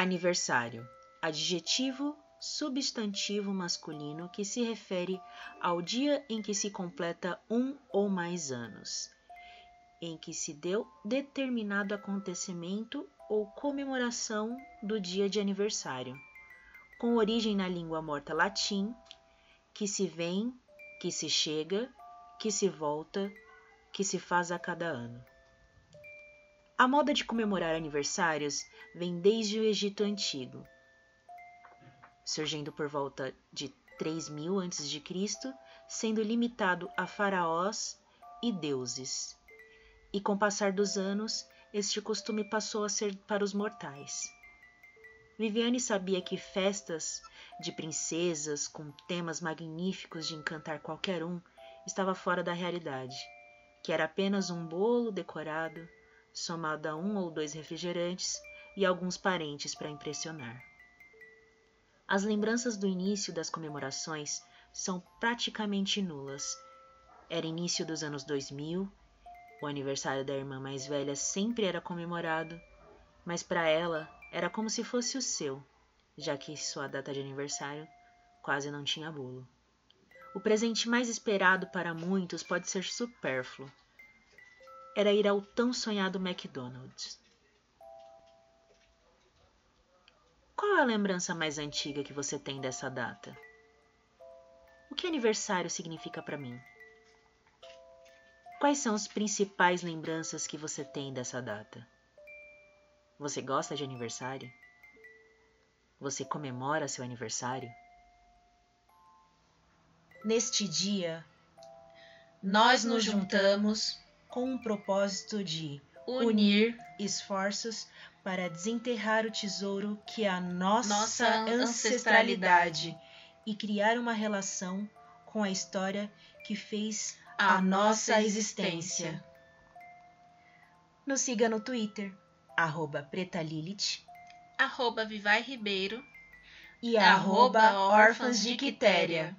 Aniversário. Adjetivo substantivo masculino que se refere ao dia em que se completa um ou mais anos, em que se deu determinado acontecimento ou comemoração do dia de aniversário, com origem na língua morta latim, que se vem, que se chega, que se volta, que se faz a cada ano. A moda de comemorar aniversários vem desde o Egito Antigo, surgindo por volta de 3000 a.C., sendo limitado a faraós e deuses. E com o passar dos anos, este costume passou a ser para os mortais. Viviane sabia que festas de princesas com temas magníficos de encantar qualquer um estava fora da realidade, que era apenas um bolo decorado somado a um ou dois refrigerantes e alguns parentes para impressionar. As lembranças do início das comemorações são praticamente nulas. Era início dos anos 2000, o aniversário da irmã mais velha sempre era comemorado, mas para ela era como se fosse o seu, já que sua data de aniversário quase não tinha bolo. O presente mais esperado para muitos pode ser supérfluo, era ir ao tão sonhado McDonald's. Qual é a lembrança mais antiga que você tem dessa data? O que aniversário significa para mim? Quais são as principais lembranças que você tem dessa data? Você gosta de aniversário? Você comemora seu aniversário? Neste dia, nós nos juntamos com o propósito de unir esforços para desenterrar o tesouro que é a nossa, nossa ancestralidade e criar uma relação com a história que fez a, a nossa existência. Nos siga no Twitter, arroba pretalilith, arroba Vivai Ribeiro e arroba Órfãs de Quitéria.